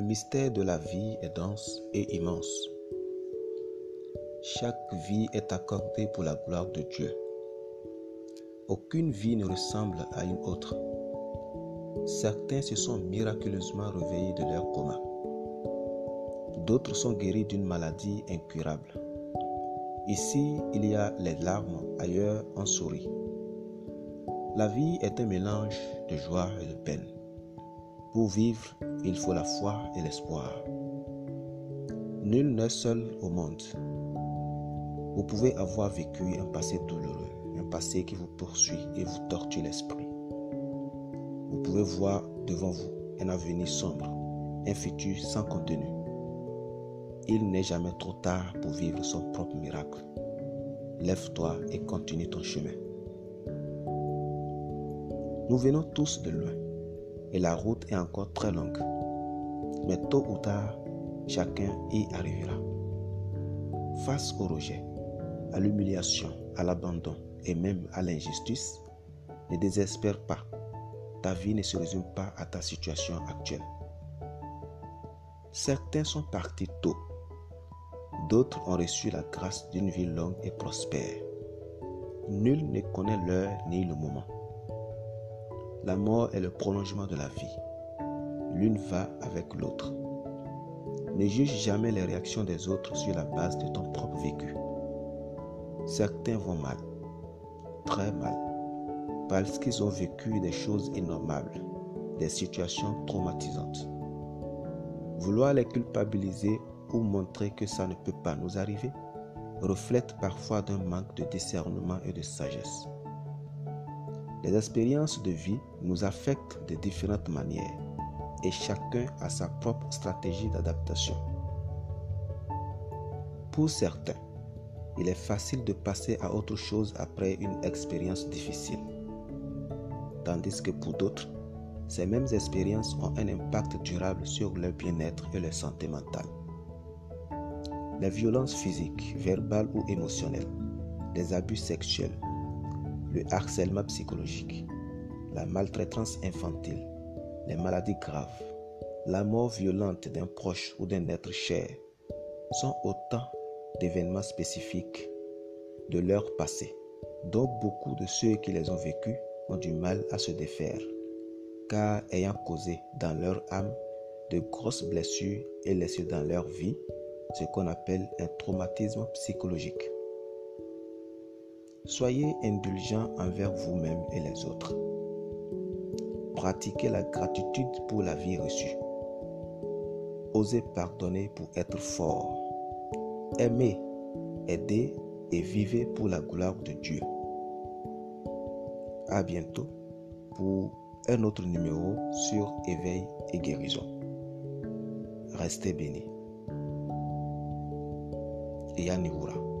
mystère de la vie est dense et immense. Chaque vie est accordée pour la gloire de Dieu. Aucune vie ne ressemble à une autre. Certains se sont miraculeusement réveillés de leur coma. D'autres sont guéris d'une maladie incurable. Ici, il y a les larmes, ailleurs, on sourit. La vie est un mélange de joie et de peine. Pour vivre, il faut la foi et l'espoir. Nul n'est seul au monde. Vous pouvez avoir vécu un passé douloureux, un passé qui vous poursuit et vous torture l'esprit. Vous pouvez voir devant vous un avenir sombre, un futur sans contenu. Il n'est jamais trop tard pour vivre son propre miracle. Lève-toi et continue ton chemin. Nous venons tous de loin et la route est encore très longue. Mais tôt ou tard, chacun y arrivera. Face au rejet, à l'humiliation, à l'abandon et même à l'injustice, ne désespère pas. Ta vie ne se résume pas à ta situation actuelle. Certains sont partis tôt. D'autres ont reçu la grâce d'une vie longue et prospère. Nul ne connaît l'heure ni le moment. La mort est le prolongement de la vie. L'une va avec l'autre. Ne juge jamais les réactions des autres sur la base de ton propre vécu. Certains vont mal, très mal, parce qu'ils ont vécu des choses innommables, des situations traumatisantes. Vouloir les culpabiliser ou montrer que ça ne peut pas nous arriver reflète parfois d'un manque de discernement et de sagesse. Les expériences de vie nous affectent de différentes manières et chacun a sa propre stratégie d'adaptation. Pour certains, il est facile de passer à autre chose après une expérience difficile, tandis que pour d'autres, ces mêmes expériences ont un impact durable sur leur bien-être et leur santé mentale. Les violences physiques, verbales ou émotionnelles, les abus sexuels, le harcèlement psychologique, la maltraitance infantile, les maladies graves, la mort violente d'un proche ou d'un être cher sont autant d'événements spécifiques de leur passé, dont beaucoup de ceux qui les ont vécus ont du mal à se défaire, car ayant causé dans leur âme de grosses blessures et laissé dans leur vie ce qu'on appelle un traumatisme psychologique. Soyez indulgents envers vous-même et les autres. Pratiquez la gratitude pour la vie reçue. Osez pardonner pour être fort. Aimez, aidez et vivez pour la gloire de Dieu. À bientôt pour un autre numéro sur éveil et guérison. Restez bénis. Et Yannivoura.